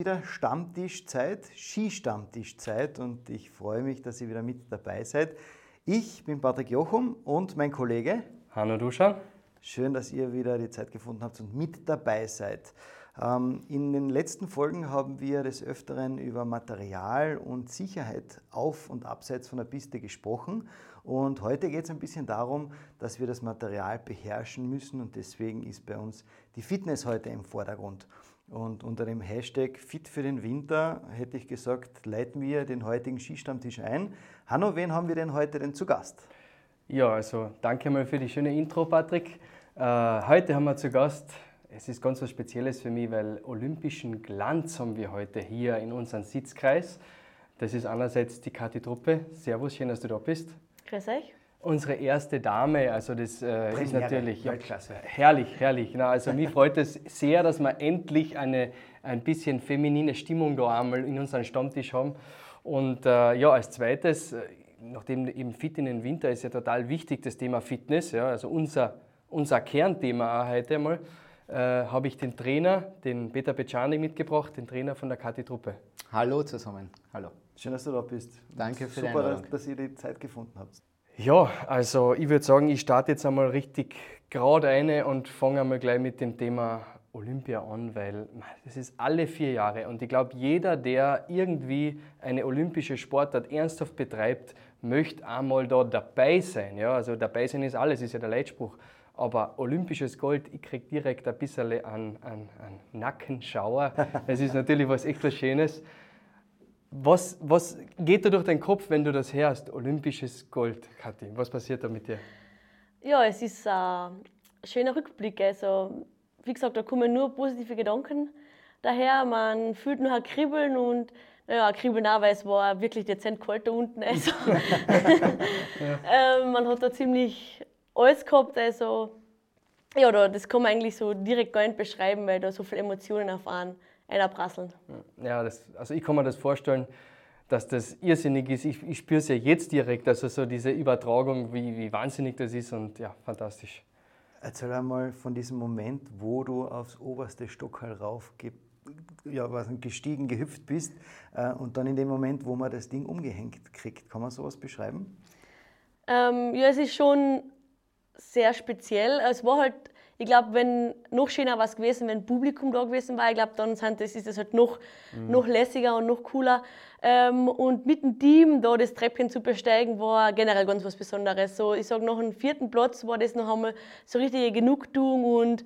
wieder Stammtischzeit, Skistammtischzeit und ich freue mich, dass ihr wieder mit dabei seid. Ich bin Patrick Jochum und mein Kollege Hanno Duscher. Schön, dass ihr wieder die Zeit gefunden habt und mit dabei seid. Ähm, in den letzten Folgen haben wir des Öfteren über Material und Sicherheit auf und abseits von der Piste gesprochen. Und heute geht es ein bisschen darum, dass wir das Material beherrschen müssen und deswegen ist bei uns die Fitness heute im Vordergrund. Und unter dem Hashtag Fit für den Winter hätte ich gesagt, leiten wir den heutigen Skistammtisch ein. Hanno, wen haben wir denn heute denn zu Gast? Ja, also danke mal für die schöne Intro, Patrick. Äh, heute haben wir zu Gast, es ist ganz was Spezielles für mich, weil olympischen Glanz haben wir heute hier in unserem Sitzkreis. Das ist einerseits die Kathi Truppe. Servus, schön, dass du da bist. Grüß euch unsere erste Dame, also das äh, ist natürlich ja, herrlich, herrlich. Na, also mich freut es sehr, dass wir endlich eine ein bisschen feminine Stimmung da einmal in unserem Stammtisch haben. Und äh, ja, als zweites, äh, nachdem eben Fit in den Winter ist ja total wichtig, das Thema Fitness, ja, also unser, unser Kernthema auch heute einmal, äh, habe ich den Trainer, den Peter Becciani mitgebracht, den Trainer von der Kati-Truppe. Hallo zusammen, hallo. Schön, dass du da bist. Danke für Super, die Einladung. Super, dass ihr die Zeit gefunden habt. Ja, also ich würde sagen, ich starte jetzt einmal richtig gerade eine und fange einmal gleich mit dem Thema Olympia an, weil das ist alle vier Jahre und ich glaube, jeder, der irgendwie eine olympische Sportart ernsthaft betreibt, möchte einmal da dabei sein. Ja, also dabei sein ist alles, ist ja der Leitspruch. Aber olympisches Gold, ich kriege direkt ein bisschen an, an, an Nackenschauer. Es ist natürlich was echt was Schönes. Was, was geht da durch deinen Kopf, wenn du das hörst? Olympisches Gold, Kathi. Was passiert da mit dir? Ja, es ist ein schöner Rückblick. Also, wie gesagt, da kommen nur positive Gedanken daher. Man fühlt nur ein Kribbeln und naja, Kribbeln auch, weil es war wirklich dezent kalt da unten. Also, ähm, man hat da ziemlich alles gehabt. Also, ja, das kann man eigentlich so direkt gar nicht beschreiben, weil da so viele Emotionen auf einen einprasseln. Ja, das, also ich kann mir das vorstellen, dass das irrsinnig ist. Ich, ich spüre es ja jetzt direkt, also so diese Übertragung, wie, wie wahnsinnig das ist und ja, fantastisch. Erzähl einmal von diesem Moment, wo du aufs oberste Stockhall rauf ja, gestiegen, gehüpft bist äh, und dann in dem Moment, wo man das Ding umgehängt kriegt. Kann man sowas beschreiben? Ähm, ja, es ist schon sehr speziell. Es war halt ich glaube, wenn noch schöner was gewesen, wenn Publikum da gewesen war, ich glaube, dann sind das, ist das halt noch, mhm. noch lässiger und noch cooler. Ähm, und mit dem Team da das Treppchen zu besteigen, war generell ganz was Besonderes. So, ich sage, nach dem vierten Platz war das noch einmal so richtige Genugtuung und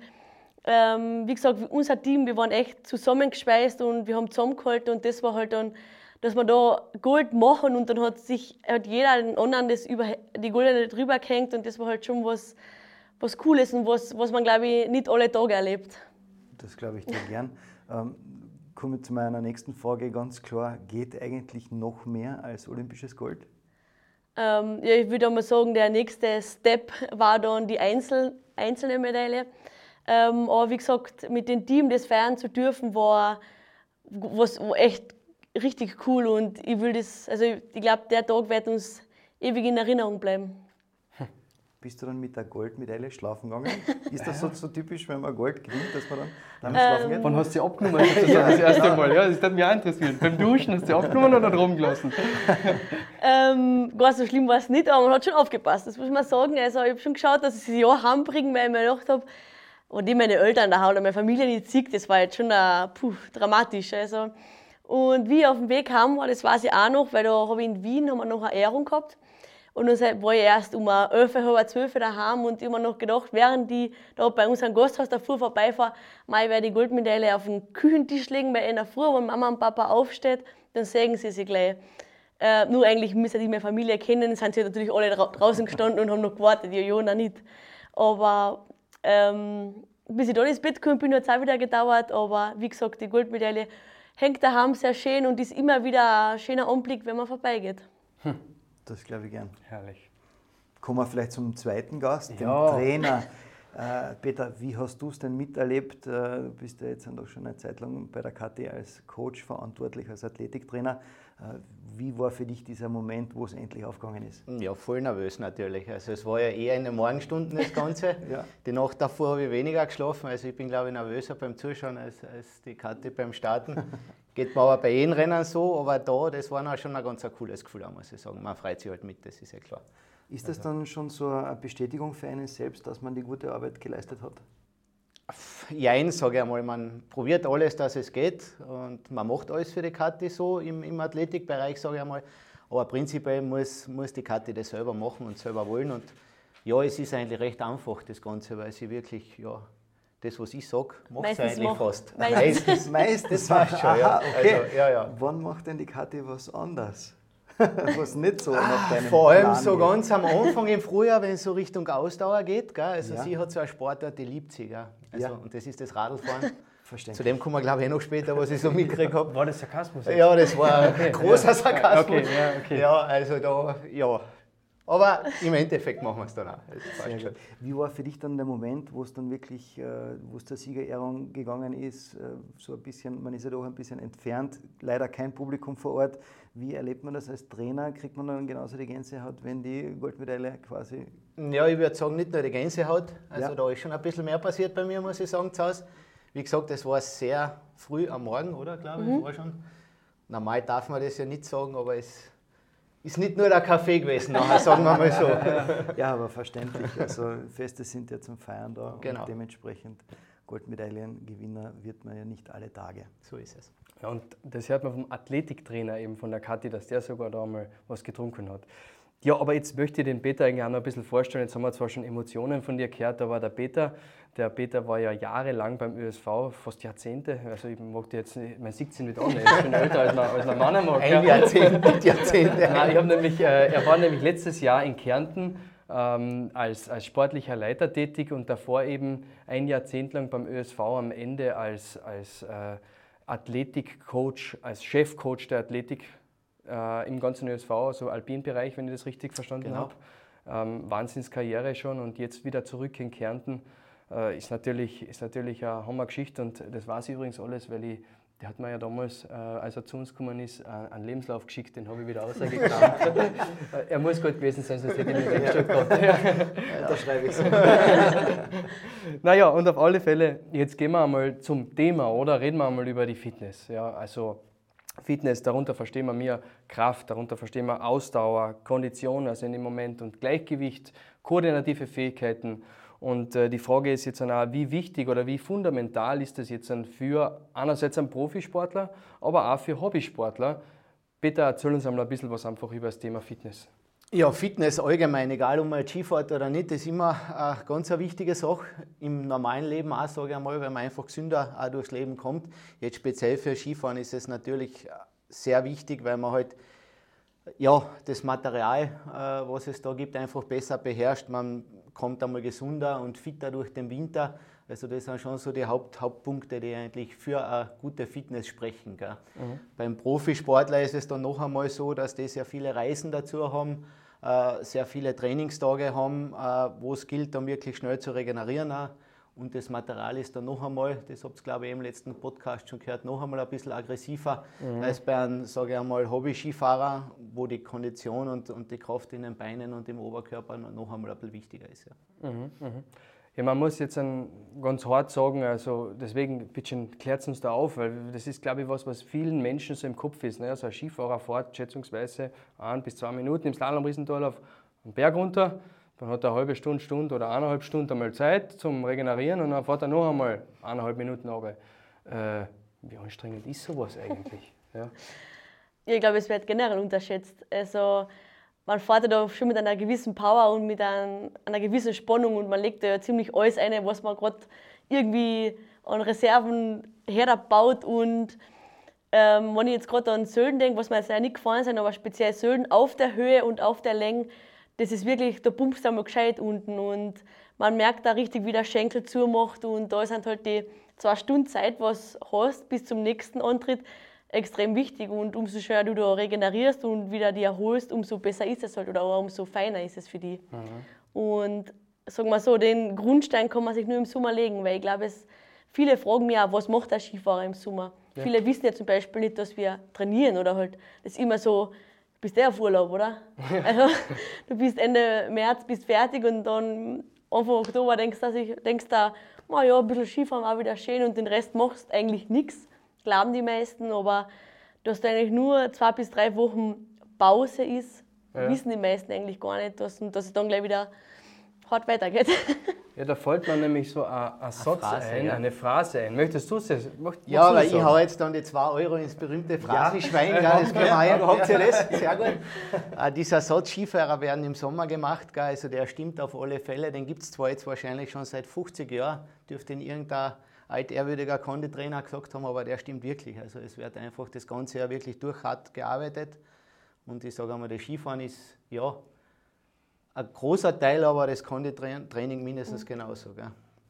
ähm, wie gesagt, unser Team, wir waren echt zusammengespeist und wir haben zusammengehalten und das war halt dann, dass wir da Gold machen und dann hat sich hat jeder den anderen das über die Goldene drüber gehängt und das war halt schon was, was Cooles und was, was man, glaube ich, nicht alle Tage erlebt. Das glaube ich dir gern. Ähm, komme ich zu meiner nächsten Frage ganz klar. Geht eigentlich noch mehr als olympisches Gold? Ähm, ja, ich würde mal sagen, der nächste Step war dann die Einzel einzelne Medaille. Ähm, aber wie gesagt, mit dem Team das feiern zu dürfen, war was echt richtig cool und ich will das, also ich glaube, der Tag wird uns ewig in Erinnerung bleiben bist du dann mit der Goldmedaille schlafen gegangen? Ist das so, so typisch, wenn man Gold gewinnt, dass man dann damit ähm, schlafen geht? Wann hast du sie abgenommen? Das, das erste Mal. Ja, das hat mich auch interessiert. Beim Duschen hast du sie abgenommen oder drum gelassen? ähm, gar so schlimm war es nicht, aber man hat schon aufgepasst, das muss man sagen. Also ich habe schon geschaut, dass ich sie ja heimbringe, weil ich mir gedacht habe, und die meine Eltern da oder meine Familie nicht sieht, das war jetzt schon uh, puh, dramatisch. Also. Und wie ich auf dem Weg kam, war, das weiß ich auch noch, weil da habe ich in Wien haben wir noch eine Ehrung gehabt. Und dann war ich erst um 11, halb 12 daheim und immer noch gedacht, während die da bei unserem Gasthaus davor vorbeifahre, ich werde die Goldmedaille auf den Küchentisch legen bei einer Früh, wenn Mama und Papa aufsteht, dann sägen sie sie gleich. Äh, nur eigentlich müssen die meine Familie kennen, sind sie natürlich alle draußen gestanden und haben noch gewartet, ja, Jona nicht. Aber ähm, bis ich dann ins Bett gekommen bin, hat es auch wieder gedauert. Aber wie gesagt, die Goldmedaille hängt daheim sehr schön und ist immer wieder ein schöner Anblick, wenn man vorbeigeht. Das glaube ich gern. Herrlich. Kommen wir vielleicht zum zweiten Gast, ja. dem Trainer Äh, Peter, wie hast du es denn miterlebt? Äh, du bist ja jetzt noch schon eine Zeit lang bei der Kathi als Coach verantwortlich, als Athletiktrainer. Äh, wie war für dich dieser Moment, wo es endlich aufgegangen ist? Ja, voll nervös natürlich. Also es war ja eher in den Morgenstunden das Ganze. ja. Die Nacht davor habe ich weniger geschlafen. Also ich bin glaube ich nervöser beim Zuschauen als, als die Kathi beim Starten. Geht mir aber bei jedem Rennen so, aber da, das war schon ein ganz ein cooles Gefühl, muss ich sagen. Man freut sich halt mit, das ist ja klar. Ist das dann schon so eine Bestätigung für einen selbst, dass man die gute Arbeit geleistet hat? Jein, sage ich einmal. Man probiert alles, dass es geht und man macht alles für die Kathi so im, im Athletikbereich, sage ich einmal. Aber prinzipiell muss, muss die Kathi das selber machen und selber wollen. Und ja, es ist eigentlich recht einfach, das Ganze, weil sie wirklich, ja, das, was ich sage, macht sie eigentlich fast. Meistens. Meistens. Das war schon, ja. okay. Also, ja, ja. Wann macht denn die Kathi was anders? was nicht so nach deinem Vor allem Plan so geht. ganz am Anfang im Frühjahr, wenn es so Richtung Ausdauer geht. Gell? Also ja. sie hat so eine Sportart, die liebt sie. Gell? Also, ja. Und das ist das Radlfahren. Zu dem kommen wir, glaube ich, eh noch später, was ich so mitgekriegt habe. War das Sarkasmus? Jetzt? Ja, das war ein großer Sarkasmus. Okay, ja, okay. ja, also da, ja, aber im Endeffekt machen wir es dann auch. Wie war für dich dann der Moment, wo es dann wirklich, äh, wo es zur Siegerehrung gegangen ist? Äh, so ein bisschen, man ist ja doch ein bisschen entfernt, leider kein Publikum vor Ort. Wie erlebt man das als Trainer? Kriegt man dann genauso die Gänsehaut, wenn die Goldmedaille quasi. Ja, ich würde sagen, nicht nur die Gänsehaut. Also ja. da ist schon ein bisschen mehr passiert bei mir, muss ich sagen, zu Hause. Wie gesagt, es war sehr früh am Morgen, oder? Glaube ich, mhm. war schon. Normal darf man das ja nicht sagen, aber es ist nicht nur der Kaffee gewesen, nachher, sagen wir mal so. ja, aber verständlich. Also Feste sind ja zum Feiern da genau. und dementsprechend Goldmedaillengewinner wird man ja nicht alle Tage. So ist es. Ja, und das hört man vom Athletiktrainer eben von der Kathi, dass der sogar da mal was getrunken hat. Ja, aber jetzt möchte ich den Peter eigentlich auch noch ein bisschen vorstellen. Jetzt haben wir zwar schon Emotionen von dir gehört, aber der Peter, der Peter war ja jahrelang beim ÖSV, fast Jahrzehnte. Also ich mag dir jetzt, man sieht ihn nicht an, er ist schon älter als ein, als ein Mann mag. Ein Jahrzehnt, nicht Jahrzehnte. Nein, ich habe nämlich, äh, er war nämlich letztes Jahr in Kärnten ähm, als, als sportlicher Leiter tätig und davor eben ein Jahrzehnt lang beim ÖSV am Ende als, als äh, Athletikcoach, als Chefcoach der Athletik äh, im ganzen ÖSV, also Alpinbereich, wenn ich das richtig verstanden genau. habe. Ähm, Wahnsinnskarriere schon und jetzt wieder zurück in Kärnten. Äh, ist, natürlich, ist natürlich eine Hammergeschichte und das weiß ich übrigens alles, weil ich, der hat mir ja damals, äh, als er zu uns gekommen ist, äh, einen Lebenslauf geschickt, den habe ich wieder ausgekramt. er muss gut gewesen sein, sonst hätte ich nicht weggestellt gehabt. da schreibe ich es. naja, und auf alle Fälle, jetzt gehen wir einmal zum Thema, oder? Reden wir einmal über die Fitness. Ja, also Fitness, darunter verstehen wir mehr Kraft, darunter verstehen wir Ausdauer, Kondition, also in dem Moment und Gleichgewicht, koordinative Fähigkeiten. Und äh, die Frage ist jetzt auch, wie wichtig oder wie fundamental ist das jetzt für einerseits einen Profisportler, aber auch für Hobbysportler. Bitte erzähl uns einmal ein bisschen was einfach über das Thema Fitness. Ja, Fitness allgemein, egal ob man Skifahrt oder nicht, ist immer eine ganz wichtige Sache. Im normalen Leben auch, sage ich einmal, weil man einfach gesünder auch durchs Leben kommt. Jetzt speziell für Skifahren ist es natürlich sehr wichtig, weil man halt ja, das Material, äh, was es da gibt, einfach besser beherrscht. Man kommt einmal gesunder und fitter durch den Winter. Also das sind schon so die Haupt, Hauptpunkte, die eigentlich für eine gute Fitness sprechen. Mhm. Beim Profisportler ist es dann noch einmal so, dass die sehr viele Reisen dazu haben, äh, sehr viele Trainingstage haben, äh, wo es gilt, dann wirklich schnell zu regenerieren. Auch. Und das Material ist dann noch einmal, das habt ihr glaube ich im letzten Podcast schon gehört, noch einmal ein bisschen aggressiver mhm. als bei einem, sage ich einmal, Hobby-Skifahrer, wo die Kondition und, und die Kraft in den Beinen und im Oberkörper noch einmal ein bisschen wichtiger ist. Ja. Mhm, mh. Ja, man muss jetzt ganz hart sagen, also deswegen bitte klärt uns da auf, weil das ist, glaube ich, was, was vielen Menschen so im Kopf ist. Ne? Also ein Skifahrer fährt schätzungsweise ein bis zwei Minuten im Slalom-Riesental auf den Berg runter, dann hat er eine halbe Stunde, Stunde oder eineinhalb Stunden einmal Zeit zum Regenerieren und dann fährt er noch einmal eineinhalb Minuten runter. Äh, wie anstrengend ist sowas eigentlich? Ja. Ich glaube, es wird generell unterschätzt. Also, man fährt da schon mit einer gewissen Power und mit ein, einer gewissen Spannung und man legt da ja ziemlich alles ein, was man gerade irgendwie an Reserven herbaut und ähm, wenn ich jetzt gerade an Sölden denke, was mir jetzt nicht gefallen sind, aber speziell Sölden auf der Höhe und auf der Länge, das ist wirklich, da pumpst du einmal gescheit unten und man merkt da richtig, wie der Schenkel zumacht und da sind halt die zwei Stunden Zeit, was hast bis zum nächsten Antritt, extrem wichtig und umso schneller du da regenerierst und wieder die erholst, umso besser ist es halt oder umso feiner ist es für dich. Mhm. Und sagen wir so, den Grundstein kann man sich nur im Sommer legen, weil ich glaube, es, viele fragen mich auch, was macht der Skifahrer im Sommer? Ja. Viele wissen ja zum Beispiel nicht, dass wir trainieren oder halt, das ist immer so, du bist eh auf Urlaub, oder? Also, du bist Ende März bist fertig und dann Anfang Oktober denkst du, denkst du oh ja, ein bisschen Skifahren war wieder schön und den Rest machst eigentlich nichts, glauben die meisten, aber dass da eigentlich nur zwei bis drei Wochen Pause ist, ja. wissen die meisten eigentlich gar nicht, dass, dass es dann gleich wieder hart weitergeht. Ja, da fällt mir nämlich so ein, ein Satz Phrase, ein, ja. eine Phrase ein. Möchtest du es? Ja, weil ich hau jetzt dann die 2 Euro ins berühmte Phrasenschwein. Ja. Das können wir ja, habt ihr das? Sehr gut. uh, dieser Satz, Skifahrer werden im Sommer gemacht, gell, also der stimmt auf alle Fälle. Den gibt es zwar jetzt wahrscheinlich schon seit 50 Jahren, dürfte ihn irgendein altehrwürdiger Konditrainer gesagt haben, aber der stimmt wirklich. Also es wird einfach das ganze Jahr wirklich durch hart gearbeitet. Und ich sage einmal, das Skifahren ist, ja, ein großer Teil, aber das Konditraining mindestens genauso.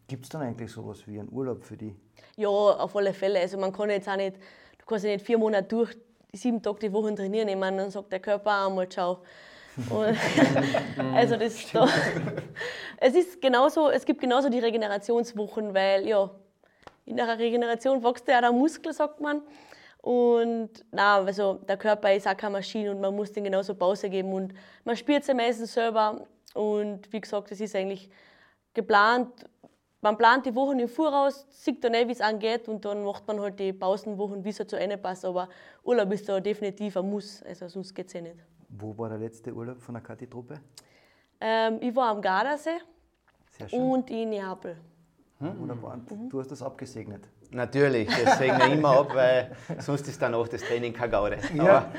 Gibt es dann eigentlich sowas wie einen Urlaub für die? Ja, auf alle Fälle. Also man kann jetzt auch nicht, du kannst ja nicht vier Monate durch sieben Tage die Woche trainieren. Ich meine, dann sagt der Körper auch einmal ciao. also das da, es ist genauso, es gibt genauso die Regenerationswochen, weil ja, in der Regeneration wächst ja der Muskel, sagt man. Und na, also der Körper ist auch keine Maschine und man muss den genauso Pause geben. Und man spielt es meistens selber. Und wie gesagt, es ist eigentlich geplant. Man plant die Wochen im Voraus, sieht dann eh, wie es angeht und dann macht man halt die Pausenwochen, wie es halt zu Ende passt. Aber Urlaub ist da definitiv ein Muss, also sonst geht es eh nicht. Wo war der letzte Urlaub von der Kati-Truppe? Ähm, ich war am Gardasee und in Neapel. Hm? Wunderbar. Und du hast das abgesegnet. Natürlich, das segne ich immer ab, weil sonst ist dann auch das Training keine Gaude. Ja,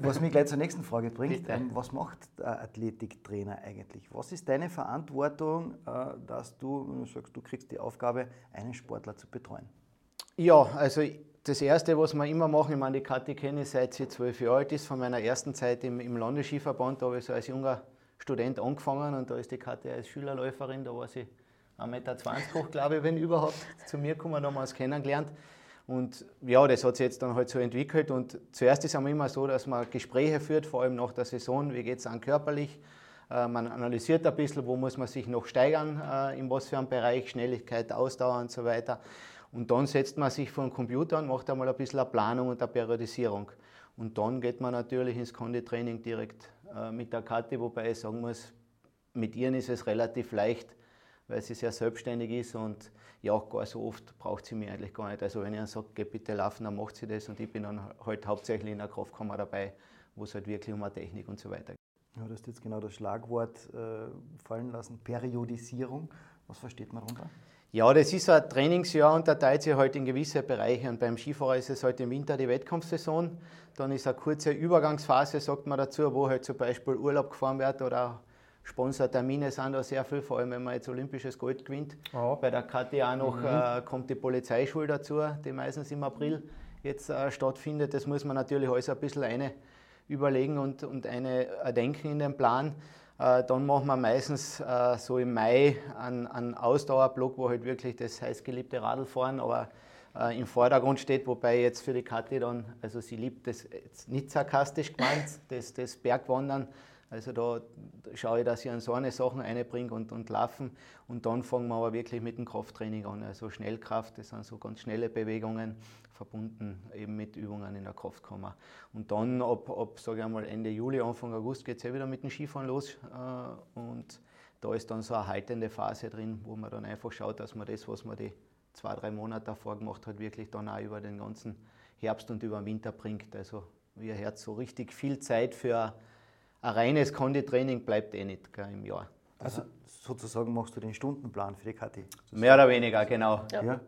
was mich gleich zur nächsten Frage bringt, ähm, was macht der Athletiktrainer eigentlich? Was ist deine Verantwortung, äh, dass du, du sagst, du kriegst die Aufgabe, einen Sportler zu betreuen? Ja, also das Erste, was wir immer machen, ich meine, die Kathi kenne ich seit sie zwölf Jahre alt ist, von meiner ersten Zeit im, im Landesskiverband, da habe ich so als junger Student angefangen und da ist die Kathi als Schülerläuferin, da war sie 1,20 Meter hoch, glaube ich, wenn überhaupt, zu mir gekommen, damals kennengelernt. Und ja, das hat sich jetzt dann halt so entwickelt. Und zuerst ist es immer so, dass man Gespräche führt, vor allem nach der Saison, wie geht es an körperlich. Äh, man analysiert ein bisschen, wo muss man sich noch steigern, äh, in was für einem Bereich, Schnelligkeit, Ausdauer und so weiter. Und dann setzt man sich vor den Computer und macht einmal ein bisschen eine Planung und eine Periodisierung. Und dann geht man natürlich ins Konditraining direkt äh, mit der Karte, wobei ich sagen muss, mit ihr ist es relativ leicht, weil sie sehr selbstständig ist und ja, gar so oft braucht sie mich eigentlich gar nicht. Also wenn ich dann sage, geh bitte laufen, dann macht sie das und ich bin dann halt hauptsächlich in der Kraftkammer dabei, wo es halt wirklich um eine Technik und so weiter geht. Ja, du hast jetzt genau das Schlagwort äh, fallen lassen, Periodisierung. Was versteht man darunter? Ja, das ist ein Trainingsjahr und da teilt sich halt in gewisse Bereiche. Und beim Skifahrer ist es halt im Winter die Wettkampfsaison. Dann ist eine kurze Übergangsphase, sagt man dazu, wo halt zum Beispiel Urlaub gefahren wird oder Sponsortermine sind da sehr viel, vor allem wenn man jetzt olympisches Gold gewinnt. Oh. Bei der KT auch noch mhm. äh, kommt die Polizeischule dazu, die meistens im April jetzt äh, stattfindet. Das muss man natürlich alles ein bisschen eine überlegen und, und eine erdenken in den Plan. Äh, dann machen wir meistens äh, so im Mai einen, einen Ausdauerblock, wo halt wirklich das heißgeliebte Radlfahren aber äh, im Vordergrund steht, wobei jetzt für die Kathi dann, also sie liebt das jetzt nicht sarkastisch gemeint, das, das Bergwandern, also da schaue ich, dass ich an so eine Sachen einbringe und, und laufen. Und dann fangen wir aber wirklich mit dem Krafttraining an. Also Schnellkraft, das sind so ganz schnelle Bewegungen, verbunden eben mit Übungen in der Kraftkammer. Und dann ab, ab sage ich einmal, Ende Juli, Anfang August geht es ja wieder mit dem Skifahren los. Äh, und da ist dann so eine haltende Phase drin, wo man dann einfach schaut, dass man das, was man die zwei, drei Monate davor gemacht hat, wirklich dann auch über den ganzen Herbst und über den Winter bringt. Also wie hört, so richtig viel Zeit für ein reines Konditraining bleibt eh nicht gell, im Jahr. Also sozusagen machst du den Stundenplan für die KT? Mehr oder weniger, genau. Ja. ja.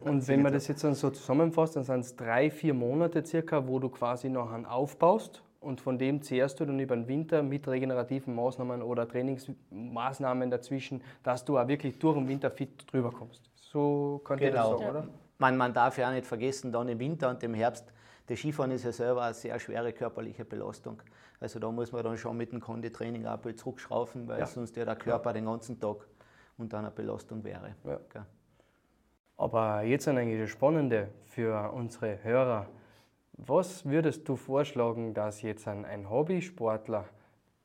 Und wenn man das jetzt dann so zusammenfasst, dann sind es drei, vier Monate circa, wo du quasi noch einen aufbaust und von dem zehrst du dann über den Winter mit regenerativen Maßnahmen oder Trainingsmaßnahmen dazwischen, dass du auch wirklich durch den Winter fit drüber kommst. So könnte genau. das sagen, oder? Man, man darf ja auch nicht vergessen, dann im Winter und im Herbst das Skifahren ist ja selber eine sehr schwere körperliche Belastung. Also da muss man dann schon mit dem Konditraining auch ein zurückschrauben, weil ja. sonst ja der Körper ja. den ganzen Tag unter einer Belastung wäre. Ja. Aber jetzt eigentlich das Spannende für unsere Hörer. Was würdest du vorschlagen, dass jetzt ein, Hobbysportler,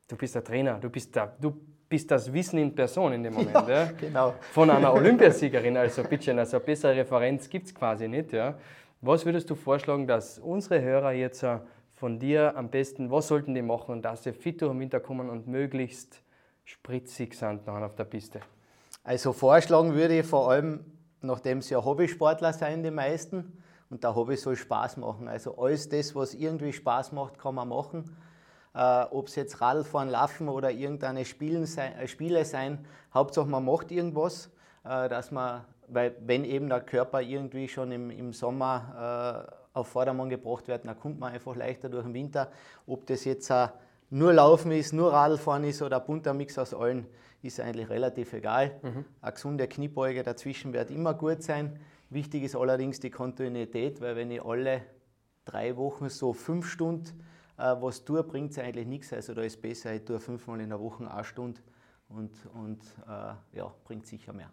du bist der Trainer, du bist der, du bist das Wissen in Person in dem Moment. Ja, genau. Von einer Olympiasiegerin, also bitte, also bessere Referenz gibt es quasi nicht. Ja. Was würdest du vorschlagen, dass unsere Hörer jetzt äh, von dir am besten, was sollten die machen, dass sie fit durch den Winter kommen und möglichst spritzig sind nachher auf der Piste? Also vorschlagen würde ich vor allem, nachdem sie ja Hobbysportler sind, die meisten, und der Hobby soll Spaß machen. Also alles das, was irgendwie Spaß macht, kann man machen. Äh, Ob es jetzt Radfahren, Laufen oder irgendeine Spielen sein, äh, Spiele sein, Hauptsache man macht irgendwas, äh, dass man, weil wenn eben der Körper irgendwie schon im, im Sommer äh, auf Vordermann gebracht wird, dann kommt man einfach leichter durch den Winter. Ob das jetzt äh, nur Laufen ist, nur Radfahren ist oder ein bunter Mix aus allen, ist eigentlich relativ egal. Mhm. Eine gesunde Kniebeuge dazwischen wird immer gut sein. Wichtig ist allerdings die Kontinuität, weil wenn ich alle drei Wochen so fünf Stunden äh, was tue, bringt es eigentlich nichts. Also da ist besser, ich tue fünfmal in der Woche eine Stunde und, und äh, ja, bringt sicher mehr.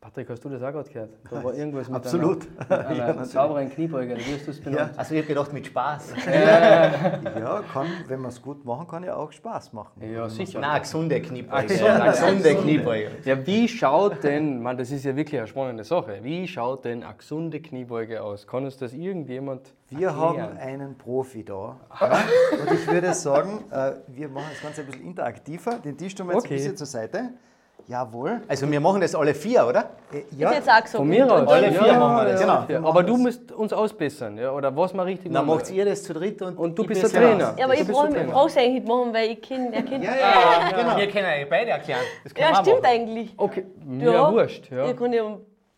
Patrick, hast du das auch gerade gehört? Da war irgendwas mit Absolut. einer, mit Ja, einer natürlich. sauberen Kniebeuge, wie hast du es benannt? Also ich habe gedacht, mit Spaß. Ja, kann, wenn man es gut machen kann, ja auch Spaß machen. Ja, sicher. Nein, eine gesunde Kniebeuge. gesunde, Eine gesunde Kniebeuge. Ja, wie schaut denn, man, das ist ja wirklich eine spannende Sache, wie schaut denn eine gesunde Kniebeuge aus? Kann uns das irgendjemand Wir erklären? haben einen Profi da. Ja? Und ich würde sagen, äh, wir machen das Ganze ein bisschen interaktiver. Den Tisch tun wir jetzt Okay. ein bisschen zur Seite. Jawohl. Also wir machen das alle vier, oder? Äh, Ich ja, hätte jetzt auch gesagt. Von mir und- aus. Alle vier ja, machen wir das. ja, Genau, ja. Aber du musst uns ausbessern, ja? oder was wir richtig Dann machen. macht ihr das zu dritt und, Und du ich bist der Trainer. Ja, aber ich brauche es eigentlich nicht machen, weil ich kenne er kennt. ja, ja, genau. Wir können euch beide erklären. Ja, stimmt machen. eigentlich. Okay, mir wurscht. Ja. Ich kann ja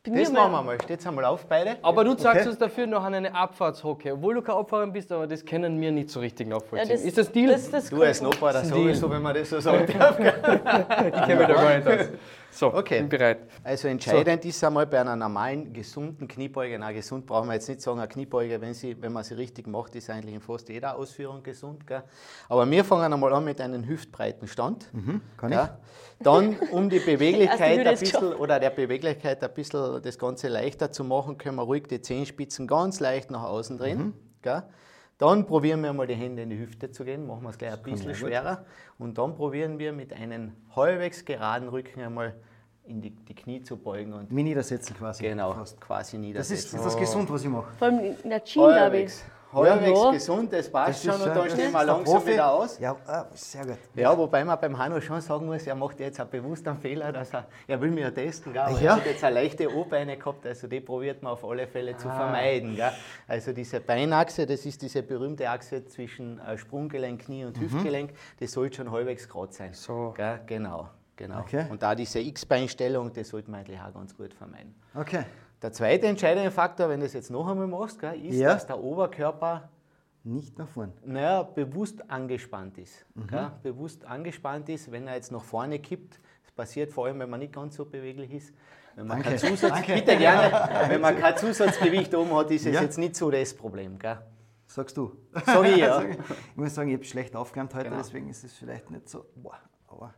Das machen wir mal. Steht's einmal auf, beide. Aber du zeigst Okay. uns dafür noch eine Abfahrtshocke, obwohl du kein Abfahrer bist, aber das können wir nicht so richtig Ja, nachvollziehen. ist das Deal? Das, das Du als Deal. sowieso, wenn man das so sagt. ich kenne mich da gar nicht aus. So, Okay. bin bereit. Also entscheidend ist einmal bei einer normalen, gesunden Kniebeuge, na gesund brauchen wir jetzt nicht sagen, eine Kniebeuge, wenn, sie, wenn man sie richtig macht, ist eigentlich in fast jeder Ausführung gesund. Gell? Aber wir fangen einmal an mit einem hüftbreiten Stand. kann gell? Dann, um die Beweglichkeit Hürde ein bisschen, oder der Beweglichkeit ein bisschen das Ganze leichter zu machen, können wir ruhig die Zehenspitzen ganz leicht nach außen drehen. Gell? Dann probieren wir mal die Hände in die Hüfte zu gehen, machen wir es gleich ein bisschen schwerer. Und dann probieren wir mit einem halbwegs geraden Rücken einmal in die, die Knie zu beugen und Mich niedersetzen quasi. genau, Fast. quasi Das niedersetzen. ist das gesund, was ich mache. Vor allem in der Jeans, glaube ich. Halbwegs, Ja. gesund, das passt Das schon und dann stehen wir langsam wieder aus. Ja, ah, sehr gut. Ja, wobei man beim Hanno schon sagen muss, er macht jetzt auch bewusst einen Fehler, dass er, er will mich ja testen, gell? aber Ja. er hat jetzt eine leichte O-Beine gehabt, also die probiert man auf alle Fälle Ah. zu vermeiden. Gell? Also diese Beinachse, das ist diese berühmte Achse zwischen äh, Sprunggelenk, Knie Mhm. und Hüftgelenk, das sollte schon halbwegs gerade sein. So. Gell? Genau, genau. Okay. Und da diese X-Beinstellung, das sollte man eigentlich auch ganz gut vermeiden. Okay. Der zweite entscheidende Faktor, wenn du das jetzt noch einmal machst, gell, ist, Ja. dass der Oberkörper Nicht nach vorn. naja, bewusst angespannt ist. Mhm. Gell? Bewusst angespannt ist, wenn er jetzt nach vorne kippt. Das passiert vor allem, wenn man nicht ganz so beweglich ist. Wenn man kein. Zusatz, bitte gerne, wenn man kein Zusatzgewicht oben hat, ist es Ja. jetzt nicht so das Problem. Gell? Sagst du. Sag ich ja. Ich muss sagen, ich habe schlecht aufgewärmt heute, Genau. deswegen ist es vielleicht nicht so. Boah, aber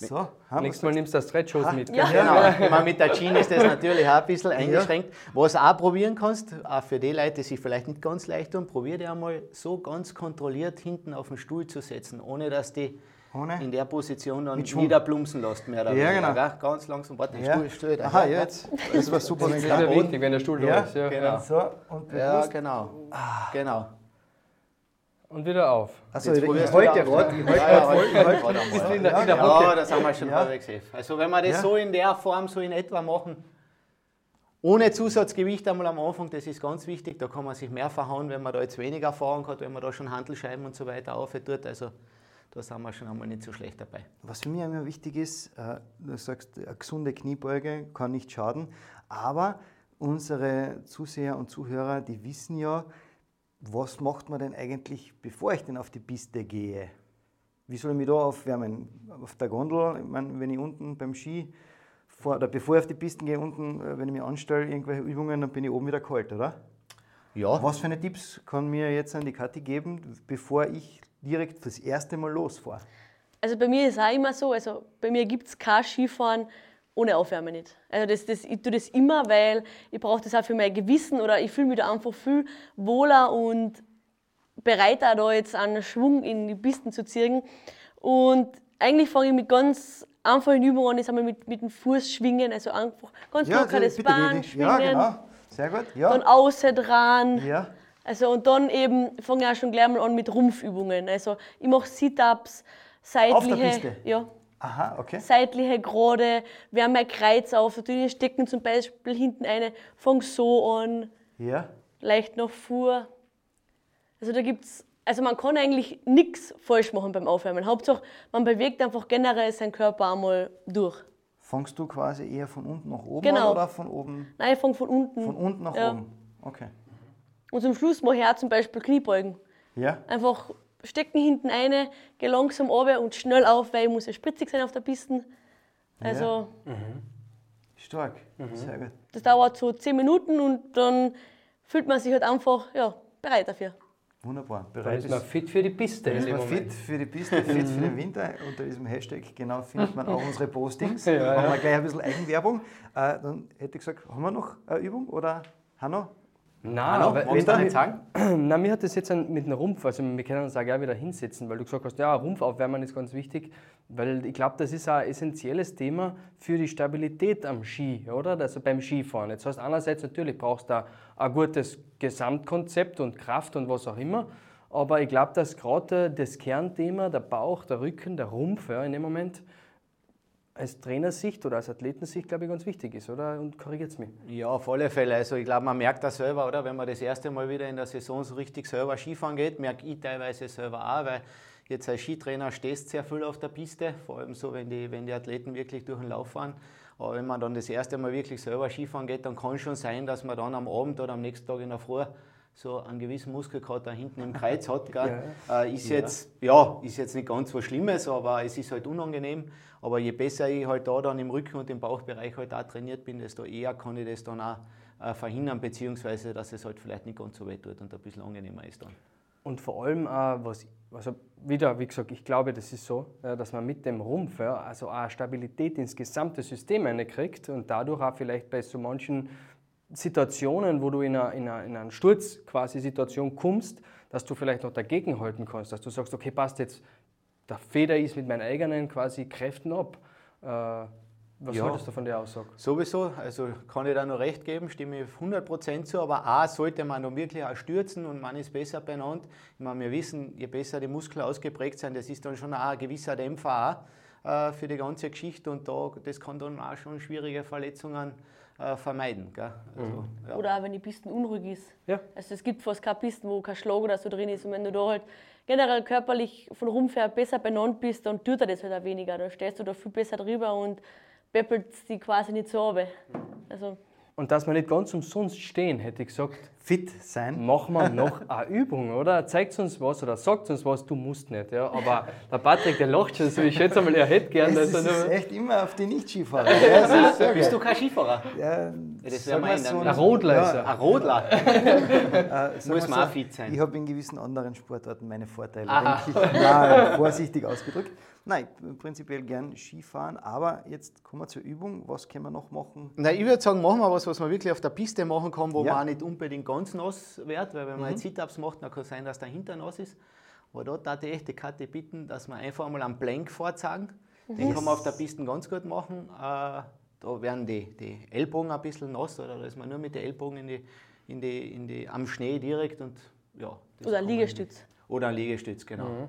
so, haben Nächstes. Mal nimmst du das Stretch-Hose mit. Ja. Genau. Meine, mit der Jeans ist das natürlich auch ein bisschen eingeschränkt. Was du auch probieren kannst, auch für die Leute, die sich vielleicht nicht ganz leicht tun, probier dir einmal so ganz kontrolliert hinten auf den Stuhl zu setzen, ohne dass die Ohne? in der Position dann niederplumpsen lässt. Mehr oder Ja, genau. gell? Ganz langsam, warte, Ja. Stuhl, da. Aha, jetzt. Das war super. Das ist sehr wichtig, wenn der Stuhl da Ja, ist. Ja. genau. So, und Ja, genau. Genau. Und wieder auf. Achso, du heute wieder gerade. auf. Ich Ja, das haben wir schon Ja. safe. Also wenn wir das Ja. so in der Form, so in etwa machen, ohne Zusatzgewicht einmal am Anfang, das ist ganz wichtig, da kann man sich mehr verhauen, wenn man da jetzt weniger Erfahrung hat, wenn man da schon Handelscheiben und so weiter aufhört. Also da sind wir schon einmal nicht so schlecht dabei. Was für mich immer wichtig ist, äh, du sagst, eine gesunde Kniebeuge kann nicht schaden, aber unsere Zuseher und Zuhörer, die wissen ja, was macht man denn eigentlich, bevor ich denn auf die Piste gehe? Wie soll ich mich da aufwärmen? Auf der Gondel, ich meine, wenn ich unten beim Ski, vor, oder bevor ich auf die Pisten gehe, unten, äh, wenn ich mich anstelle, irgendwelche Übungen, dann bin ich oben wieder kalt, oder? Ja, Was für eine Tipps kann mir jetzt an die Kathi geben, bevor ich direkt das erste Mal losfahre? Also bei mir ist es auch immer so, also bei mir gibt es kein Skifahren ohne Aufwärmen nicht. Also das, das, ich tue das immer, weil ich brauche das auch für mein Gewissen oder ich fühle mich da einfach viel wohler und bereiter, da jetzt einen Schwung in die Pisten zu ziehen. Und eigentlich fange ich mit ganz einfachen Übungen an, ich sag mal mit, mit dem Fuß schwingen, also einfach ganz locker das Bein schwingen, Ja, genau. Sehr gut. dann Ja. außen dran. Ja. Also und dann eben fange ich auch schon gleich mal an mit Rumpfübungen. Also ich mache Sit-Ups, seitliche, Piste? ja, Aha, okay. seitliche gerade, wärme mein Kreuz auf, natürlich stecken zum Beispiel hinten eine, fang so an, Ja. leicht nach vor. Also da gibt's, also man kann eigentlich nichts falsch machen beim Aufwärmen. Hauptsache, man bewegt einfach generell seinen Körper einmal durch. Fangst du quasi eher von unten nach oben Genau. oder von oben? Nein, ich fange von unten. Von unten nach Ja. oben. Okay. Und zum Schluss mache ich auch zum Beispiel Kniebeugen. Ja. Einfach stecken hinten eine, geh langsam runter und schnell auf, weil ich muss ja spritzig sein auf der Piste. Also Stark. Mhm. Sehr gut. das dauert so 10 Minuten und dann fühlt man sich halt einfach ja, bereit dafür. Wunderbar. Da Bereit ist man fit für die Piste ist man fit für die Piste, fit für den Winter. Unter diesem Hashtag genau findet man auch unsere Postings. Ja, Machen ja. wir gleich ein bisschen Eigenwerbung. Äh, dann hätte ich gesagt, haben wir noch eine Übung oder Hanno? Nein, Hallo, aber magst du nicht sagen? Na, mir hat das jetzt mit einem Rumpf, also wir können uns auch gleich wieder hinsetzen, weil du gesagt hast, ja, Rumpfaufwärmen ist ganz wichtig, weil ich glaube, das ist ein essentielles Thema für die Stabilität am Ski, oder? Also beim Skifahren. Jetzt heißt einerseits natürlich brauchst du da ein gutes Gesamtkonzept und Kraft und was auch immer, aber ich glaube, dass gerade das Kernthema, der Bauch, der Rücken, der Rumpf, ja, in dem Moment als Trainersicht oder als Athletensicht, glaube ich, ganz wichtig ist, oder? Und korrigiert es mich. Ja, auf alle Fälle. Also ich glaube, man merkt das selber, oder? Wenn man das erste Mal wieder in der Saison so richtig selber Skifahren geht, merke ich teilweise selber auch, weil jetzt als Skitrainer stehst sehr viel auf der Piste, vor allem so, wenn die, wenn die Athleten wirklich durch den Lauf fahren. Aber wenn man dann das erste Mal wirklich selber Skifahren geht, dann kann schon sein, dass man dann am Abend oder am nächsten Tag in der Früh so einen gewissen Muskelkater hinten im Kreuz hat. Gell? Äh, ist, Jetzt, ja, ist jetzt nicht ganz was Schlimmes, aber es ist halt unangenehm. Aber je besser ich halt da dann im Rücken- und im Bauchbereich halt auch trainiert bin, desto eher kann ich das dann auch äh, verhindern, beziehungsweise dass es halt vielleicht nicht ganz so weh tut und ein bisschen angenehmer ist dann. Und vor allem auch, was, also wieder, wie gesagt, ich glaube, das ist so, ja, dass man mit dem Rumpf ja, also auch Stabilität ins gesamte System kriegt und dadurch auch vielleicht bei so manchen Situationen, wo du in einer, in einer, in einer Sturz quasi Situation kommst, dass du vielleicht noch dagegenhalten kannst, dass du sagst, okay, passt jetzt, der Feder ist mit meinen eigenen quasi Kräften ab. Äh, was Ja. haltest du von der Aussage? Sowieso, also kann ich da nur recht geben, stimme ich 100% zu, aber auch sollte man dann wirklich auch stürzen und man ist besser beieinander. Ich meine, wir wissen, je besser die Muskeln ausgeprägt sind, das ist dann schon auch ein gewisser Dämpfer auch, äh, für die ganze Geschichte und da, das kann dann auch schon schwierige Verletzungen äh, vermeiden. Gell? Also, ja. Oder auch wenn die Pisten unruhig ist. Ja. Also es gibt fast keine Pisten, wo kein Schlag oder so drin ist. Und wenn du da halt generell körperlich von Rumpf her besser benannt bist, dann tut er das halt auch weniger. Dann stehst du da viel besser drüber und peppelt die quasi nicht so runter. Also Und dass wir nicht ganz umsonst stehen, hätte ich gesagt, Fit sein. machen wir noch eine Übung, oder? Zeigt uns was oder sagt uns was, du musst nicht. Ja? Aber der Patrick, der lacht schon so, ich schätze mal, er hätte gern. Das Also, ist echt immer auf die Nicht-Skifahrer. Ja, das sehr Bist du kein Skifahrer? Ja, das wäre mein so ein Rodler ist er. Ein Rodler. Äh, Muss man auch fit sein. Ich habe in gewissen anderen Sportarten meine Vorteile, Aha. denke ich. Nein, vorsichtig ausgedrückt. Nein, prinzipiell gern Skifahren, aber jetzt kommen wir zur Übung. Was können wir noch machen? Na, ich würde sagen, machen wir was, was man wirklich auf der Piste machen kann, wo Ja. man auch nicht unbedingt ganz nass wird, weil wenn man jetzt Sit-Ups macht, dann kann es sein, dass der Hinter nass ist. Aber da darf ich echt die Karte bitten, dass wir einfach einmal einen Plank vorzeigen. Den kann man auf der Piste ganz gut machen. Äh, da werden die, die Ellbogen ein bisschen nass oder da ist man nur mit den Ellbogen in die, in die, in die, am Schnee direkt und ja. das Oder man Liegestütz. Oder ein Liegestütz, genau.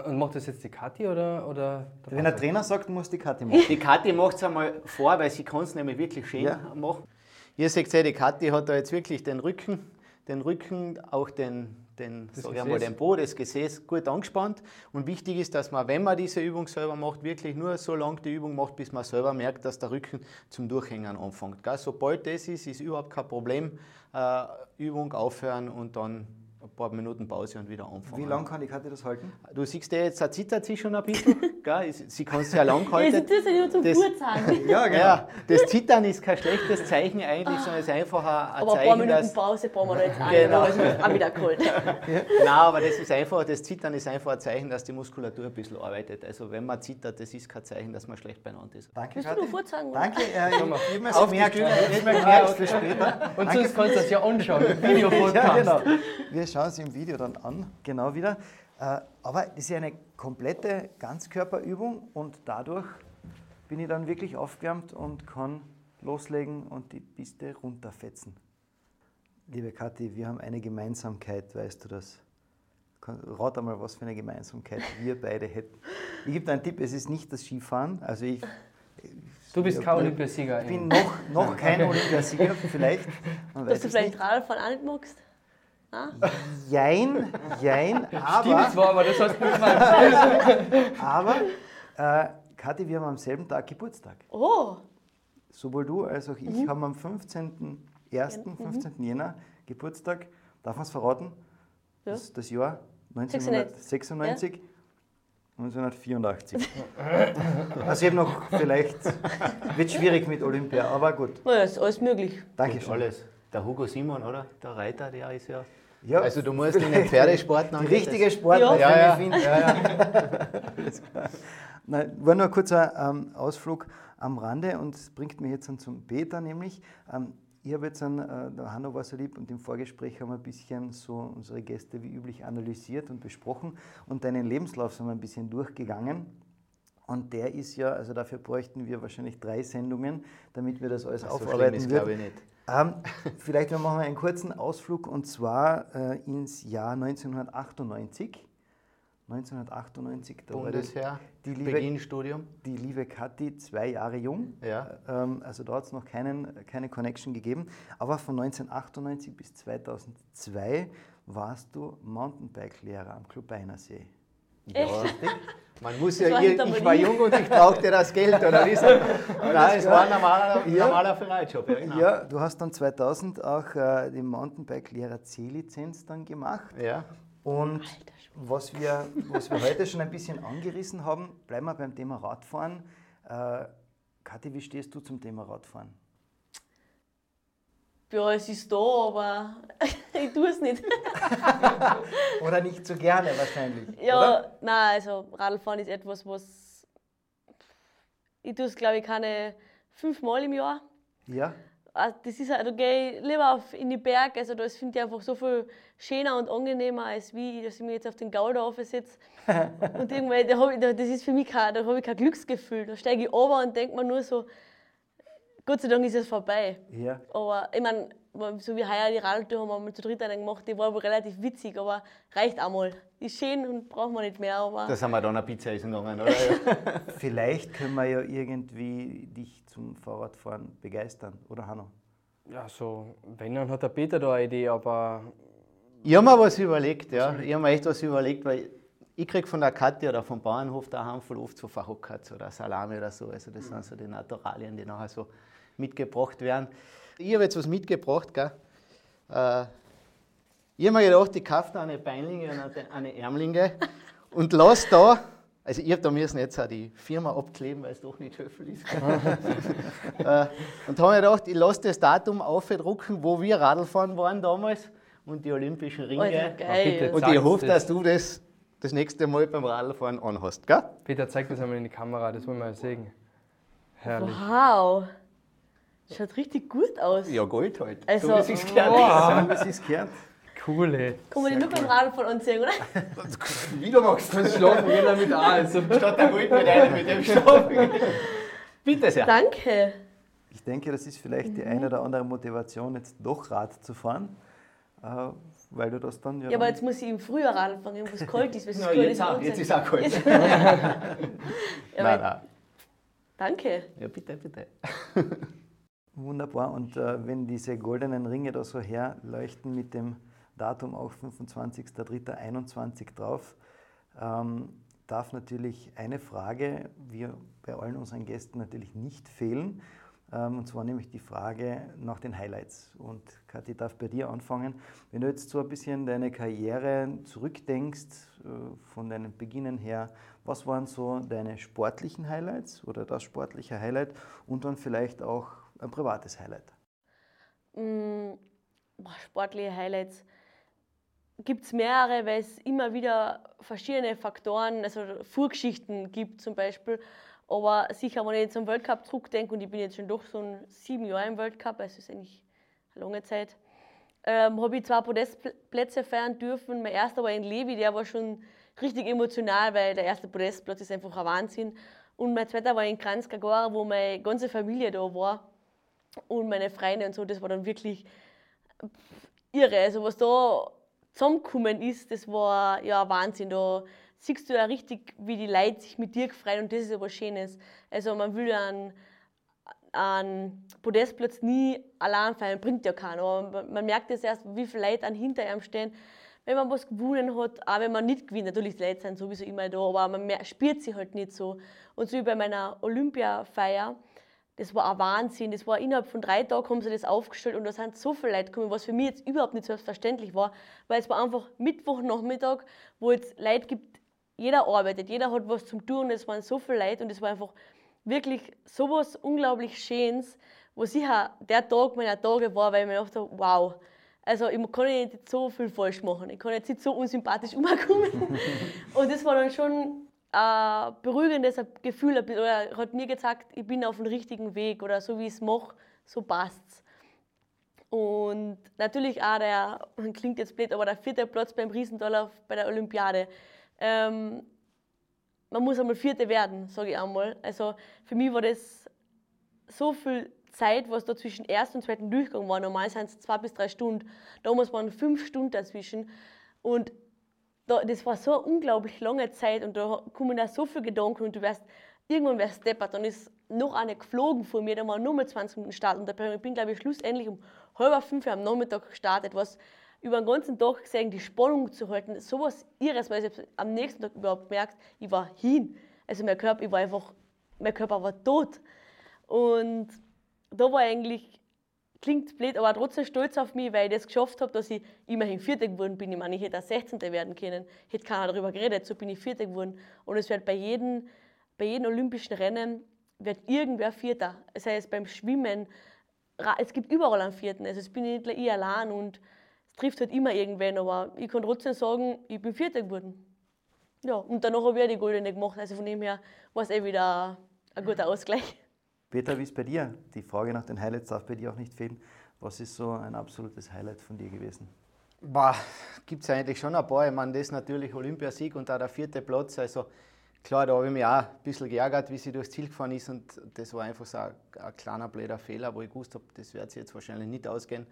Und macht das jetzt die Kathi oder, oder der Wenn der? Trainer sagt, muss die Karte machen. Die Kathi macht es einmal vor, weil sie kann es nämlich wirklich schön Ja. machen. Ihr seht ja, die Kathi hat da jetzt wirklich den Rücken, den Rücken, auch den, den, sag ich einmal, Gesäß. den Po, das Gesäß gut angespannt. Und wichtig ist, dass man, wenn man diese Übung selber macht, wirklich nur so lange die Übung macht, bis man selber merkt, dass der Rücken zum Durchhängen anfängt. Gell? Sobald das ist, ist überhaupt kein Problem. Äh, Übung aufhören und dann ein paar Minuten Pause und wieder anfangen. Wie lange kann die Karte das halten? Du siehst ja jetzt, da zittert sie schon ein bisschen. gell? Sie kann es sehr lang Ja, halten. sie tut sich nur zum Das-. Ja, genau. Ja, das Zittern ist kein schlechtes Zeichen eigentlich, sondern es ist einfach ein, ein Aber ein paar Zeichen, Minuten dass. Pause brauchen wir da jetzt auch Genau. es ist auch wieder kalt. Nein, aber das ist einfach, das Zittern ist einfach ein Zeichen, dass die Muskulatur ein bisschen arbeitet. Also wenn man zittert, das ist kein Zeichen, dass man schlecht beieinander ist. Danke, Willst du Kathi. nur vorzeigen? Danke, äh, ich es Auf ich hab mir gemerkt für später. Und sonst kannst du das ja anschauen, Video-Podcast. Ja, genau. Schauen es im Video dann an, genau wieder. Äh, aber das ist ja eine komplette Ganzkörperübung und dadurch bin ich dann wirklich aufgewärmt und kann loslegen und die Piste runterfetzen. Liebe Kathi, wir haben eine Gemeinsamkeit, weißt du das? Rat einmal, was für eine Gemeinsamkeit wir beide hätten. Ich gebe dir einen Tipp, es ist nicht das Skifahren. Also ich, du bist kein Olympiasieger. Ich bin noch, noch kein Olympiasieger, vielleicht. Dass du vielleicht Radfahren auch nicht magst? Jein, jein, aber. Stimmt zwar, aber das hast du nicht mal Aber, äh, Kathi, wir haben am selben Tag Geburtstag. Oh! Sowohl du als auch ich mhm. haben am 15.01., 15. Mhm. Jänner Geburtstag. Darf man es verraten? Ja. Das, das Jahr 1996. Ja. 1984. also ich habe noch, vielleicht wird schwierig mit Olympia, aber gut. Ja, ist alles möglich. Dankeschön. Alles. Der Hugo Simon, oder? Der Reiter, der ist ja. Ja also du musst in den Pferdesport Die richtige Sportart, ja. ja, finden. Ja, ja. Nein, war nur ein kurzer ähm, Ausflug am Rande und das bringt mich jetzt dann zum Peter, nämlich ähm, ich habe jetzt an, äh, der Hanno war so lieb und im Vorgespräch haben wir ein bisschen so unsere Gäste wie üblich analysiert und besprochen und deinen Lebenslauf sind wir ein bisschen durchgegangen. Und der ist ja, also dafür bräuchten wir wahrscheinlich drei Sendungen, damit wir das alles Ach, aufarbeiten so glaube ich nicht. Ähm, vielleicht machen wir einen kurzen Ausflug und zwar äh, ins Jahr 1998. 1998, da Bundesheer, war die liebe, Beginnstudium. Die liebe Kathi, zwei Jahre jung. Ja. Ähm, also da hat es noch keinen, keine Connection gegeben. Aber von 1998 bis 2002 warst du Mountainbike-Lehrer am Club Beinersee. Ja, man muss ja, ich, ich war jung und ich brauchte das Geld, oder wie Nein, es war ein normaler, ja. normaler Vereinsjob. Ja, genau. ja, du hast dann 2000 auch äh, die Mountainbike-Lehrer C-Lizenz dann gemacht. Ja. Und was wir, was wir heute schon ein bisschen angerissen haben, bleiben wir beim Thema Radfahren. Äh, Kathi, wie stehst du zum Thema Radfahren? Ja, es ist da, aber ich tue es nicht. oder nicht so gerne wahrscheinlich. Ja, oder? nein, also Radfahren ist etwas, was ich tue es, glaube ich, keine fünfmal im Jahr. Ja. Also das ist, da gehe ich lieber auf, in die Berge, also das finde ich einfach so viel schöner und angenehmer, als wie, dass ich mich jetzt auf den Gauder sitze. und irgendwie, da ich, das ist für mich kein, da habe ich kein Glücksgefühl. Da steige ich runter und denke mir nur so, Gott sei Dank ist es vorbei. Ja. Aber ich meine, so wie heuer die Radtour haben wir mal zu dritt einen gemacht, die war wohl relativ witzig, aber reicht einmal. Ist schön und brauchen wir nicht mehr. Aber das haben wir dann eine Pizza essen gegangen, oder? Vielleicht können wir ja irgendwie dich zum Fahrradfahren begeistern, oder Hanno? Ja, so, wenn dann hat der Peter da eine Idee, aber. Ich habe mir was überlegt, ja. Ich habe mir echt was überlegt, weil ich kriege von der Katja oder vom Bauernhof daheim voll oft so Fachokats oder Salami oder so. Also das sind so die Naturalien, die nachher so mitgebracht werden. Ich habe jetzt was mitgebracht, gell? Äh, ich habe mir gedacht, ich kaufe da eine Beinlinge und eine Ärmlinge und lasse da, also ich habe da müssen jetzt auch die Firma abkleben, weil es doch nicht Höfel ist. äh, und habe mir gedacht, ich lasse das Datum aufdrucken, wo wir Radlfahren waren damals und die Olympischen Ringe. Alter, und ich hoffe, dass du das das nächste Mal beim Radlfahren anhast, gell? Peter, zeig das einmal in die Kamera, das wollen wir mal sehen. Herrlich. Wow. Schaut richtig gut aus. Ja, Gold halt. Also, so wie es gehört. Wow. So wie es gehört. Cool, ey. Kann man die nur beim Radfahren anziehen, oder? wie du magst. Du schlafen gehen damit an. Also. Statt der Gold mit einem mit dem Schlafen. Bitte sehr. Danke. Ich denke, das ist vielleicht mhm. die eine oder andere Motivation, jetzt doch Rad zu fahren. Äh, weil du das dann ja. Ja, aber jetzt muss ich im Frühjahr anfangen, wo es kalt ist. no, jetzt, auch, jetzt ist es auch kalt. ja, nein, nein. Danke. Ja, bitte, bitte. Wunderbar. Und äh, wenn diese goldenen Ringe da so herleuchten mit dem Datum auch 25.03.21 drauf, ähm, darf natürlich eine Frage, wie bei allen unseren Gästen natürlich nicht fehlen. Ähm, und zwar nämlich die Frage nach den Highlights. Und Kathi darf bei dir anfangen. Wenn du jetzt so ein bisschen deine Karriere zurückdenkst, äh, von deinen Beginnen her, was waren so deine sportlichen Highlights oder das sportliche Highlight und dann vielleicht auch ein privates Highlight? Mm, sportliche Highlights gibt es mehrere, weil es immer wieder verschiedene Faktoren, also Vorgeschichten gibt zum Beispiel. Aber sicher, wenn ich jetzt am Weltcup zurückdenke, und ich bin jetzt schon doch so ein sieben Jahre im Weltcup, also ist eigentlich eine lange Zeit, ähm, habe ich zwei Podestplätze feiern dürfen. Mein erster war in Levi, der war schon richtig emotional, weil der erste Podestplatz ist einfach ein Wahnsinn. Und mein zweiter war in Kranzkagora, wo meine ganze Familie da war und meine Freunde und so. Das war dann wirklich irre. Also was da zusammengekommen ist, das war ja Wahnsinn. Da siehst du ja richtig, wie die Leute sich mit dir freuen und das ist ja was Schönes. Also man will ja einen, einen Podestplatz nie allein feiern, bringt ja keiner. Aber man merkt es erst, wie viele Leute an hinter einem stehen, wenn man was gewonnen hat, auch wenn man nicht gewinnt. Natürlich, die Leute sind sowieso immer da, aber man spürt sie halt nicht so. Und so wie bei meiner Olympiafeier, das war ein Wahnsinn. Das war innerhalb von drei Tagen haben sie das aufgestellt und da sind so viele Leute gekommen, was für mich jetzt überhaupt nicht selbstverständlich war, weil es war einfach Mittwochnachmittag, wo jetzt Leute gibt, jeder arbeitet, jeder hat was zum tun und es waren so viele Leute und es war einfach wirklich so was unglaublich Schönes, wo sicher der Tag meiner Tage war, weil ich mir dachte, wow, also ich kann nicht so viel falsch machen, ich kann jetzt nicht so unsympathisch umkommen. und das war dann schon ein beruhigendes Gefühl, oder er hat mir gesagt, ich bin auf dem richtigen Weg oder so wie ich es mache, so passt es. Und natürlich auch der, klingt jetzt blöd, aber der vierte Platz beim Riesendollar bei der Olympiade. Ähm, man muss einmal Vierte werden, sage ich einmal. Also für mich war das so viel Zeit, was da zwischen ersten und zweiten Durchgang war. Normal sind es zwei bis drei Stunden. Damals waren fünf Stunden dazwischen. Und da, das war so eine unglaublich lange Zeit und da kommen da so viele Gedanken und du wirst, irgendwann wärst deppert, dann ist noch eine geflogen vor mir, da war nur mal 20 Minuten Start und ich bin, glaube ich, schlussendlich um halb fünf am Nachmittag gestartet, was über den ganzen Tag gesehen, die Spannung zu halten, sowas irres, weil ich am nächsten Tag überhaupt merkt, ich war hin. Also mein Körper, ich war einfach, mein Körper war tot. Und da war eigentlich klingt blöd, aber trotzdem stolz auf mich, weil ich das geschafft habe, dass ich immerhin Vierter geworden bin. Ich meine, ich hätte auch 16. werden können, hätte keiner darüber geredet, so bin ich Vierter geworden. Und es wird bei jedem, bei jedem olympischen Rennen wird irgendwer Vierter. Das heißt, beim Schwimmen, es gibt überall einen Vierten. Also es bin nicht ich allein und es trifft halt immer irgendwen, aber ich kann trotzdem sagen, ich bin Vierter geworden. Ja, und danach habe ich auch die Goldene gemacht, also von dem her war es eh wieder ein guter Ausgleich. Peter, wie ist bei dir? Die Frage nach den Highlights darf bei dir auch nicht fehlen. Was ist so ein absolutes Highlight von dir gewesen? Gibt es eigentlich schon ein paar. Ich meine, das ist natürlich Olympiasieg und auch der vierte Platz. Also klar, da habe ich mich auch ein bisschen geärgert, wie sie durchs Ziel gefahren ist. Und das war einfach so ein, ein kleiner blöder Fehler, wo ich gewusst habe, das wird sich jetzt wahrscheinlich nicht ausgehen.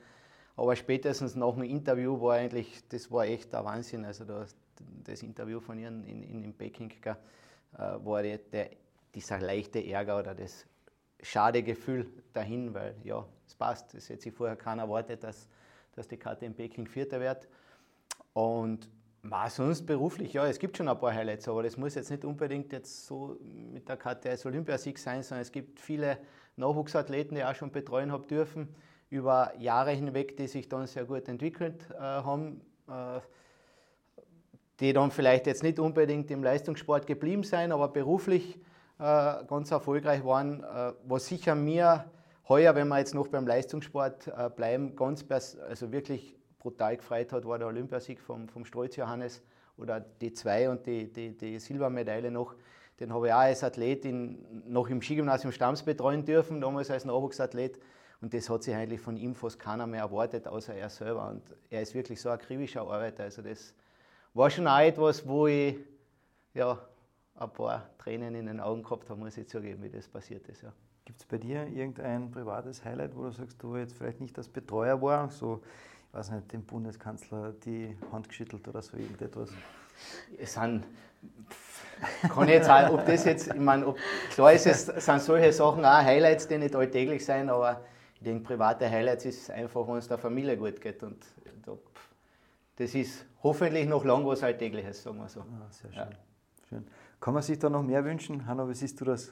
Aber spätestens nach dem Interview war eigentlich, das war echt der Wahnsinn. Also das, das Interview von ihr in, in, in Peking äh, war der, der, dieser leichte Ärger oder das schade Gefühl dahin, weil ja, es passt. Es hätte sich vorher keiner erwartet, dass, dass die in Peking Vierter wird. Und war sonst beruflich, ja, es gibt schon ein paar Highlights, aber das muss jetzt nicht unbedingt jetzt so mit der als Olympiasieg sein, sondern es gibt viele Nachwuchsathleten, die ich auch schon betreuen habe dürfen, über Jahre hinweg, die sich dann sehr gut entwickelt äh, haben, äh, die dann vielleicht jetzt nicht unbedingt im Leistungssport geblieben sein, aber beruflich ganz erfolgreich waren, äh, was sicher mir heuer, wenn wir jetzt noch beim Leistungssport äh, bleiben, ganz also wirklich brutal gefreut hat, war der Olympiasieg vom, vom Stolz Johannes oder die zwei und die, die, die Silbermedaille noch. Den habe ich auch als Athlet in, noch im Skigymnasium Stamms betreuen dürfen, damals als Nachwuchsathlet. Und das hat sich eigentlich von ihm fast keiner mehr erwartet, außer er selber. Und er ist wirklich so ein akribischer Arbeiter. Also das war schon auch etwas, wo ich ja, ein paar Tränen in den Augen gehabt habe, muss ich zugeben, wie das passiert ist. Ja. Gibt es bei dir irgendein privates Highlight, wo du sagst, du jetzt vielleicht nicht als Betreuer war, so, ich weiß nicht, dem Bundeskanzler die Hand geschüttelt oder so irgendetwas? Es sind, kann ich jetzt auch, ob das jetzt, ich meine, ob, klar ist es, sind solche Sachen auch Highlights, die nicht alltäglich sein, aber ich denke, private Highlights ist einfach, wenn es der Familie gut geht und das ist hoffentlich noch lang was Alltägliches, sagen wir so. Ah, sehr schön. Ja. schön. Kann man sich da noch mehr wünschen? Hanno, wie siehst du das?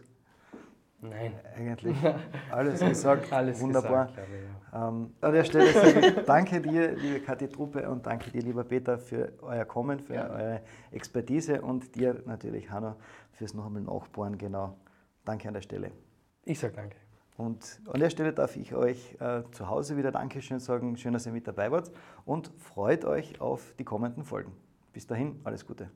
Nein. Eigentlich alles gesagt. alles Wunderbar. Gesagt, ich, ja. ähm, an der Stelle sage ich danke dir, liebe Kathi Truppe, und danke dir, lieber Peter, für euer Kommen, für ja. eure Expertise und dir natürlich, Hanno, fürs noch einmal Nachbohren. Genau. Danke an der Stelle. Ich sage danke. Und an der Stelle darf ich euch äh, zu Hause wieder Dankeschön sagen. Schön, dass ihr mit dabei wart und freut euch auf die kommenden Folgen. Bis dahin, alles Gute.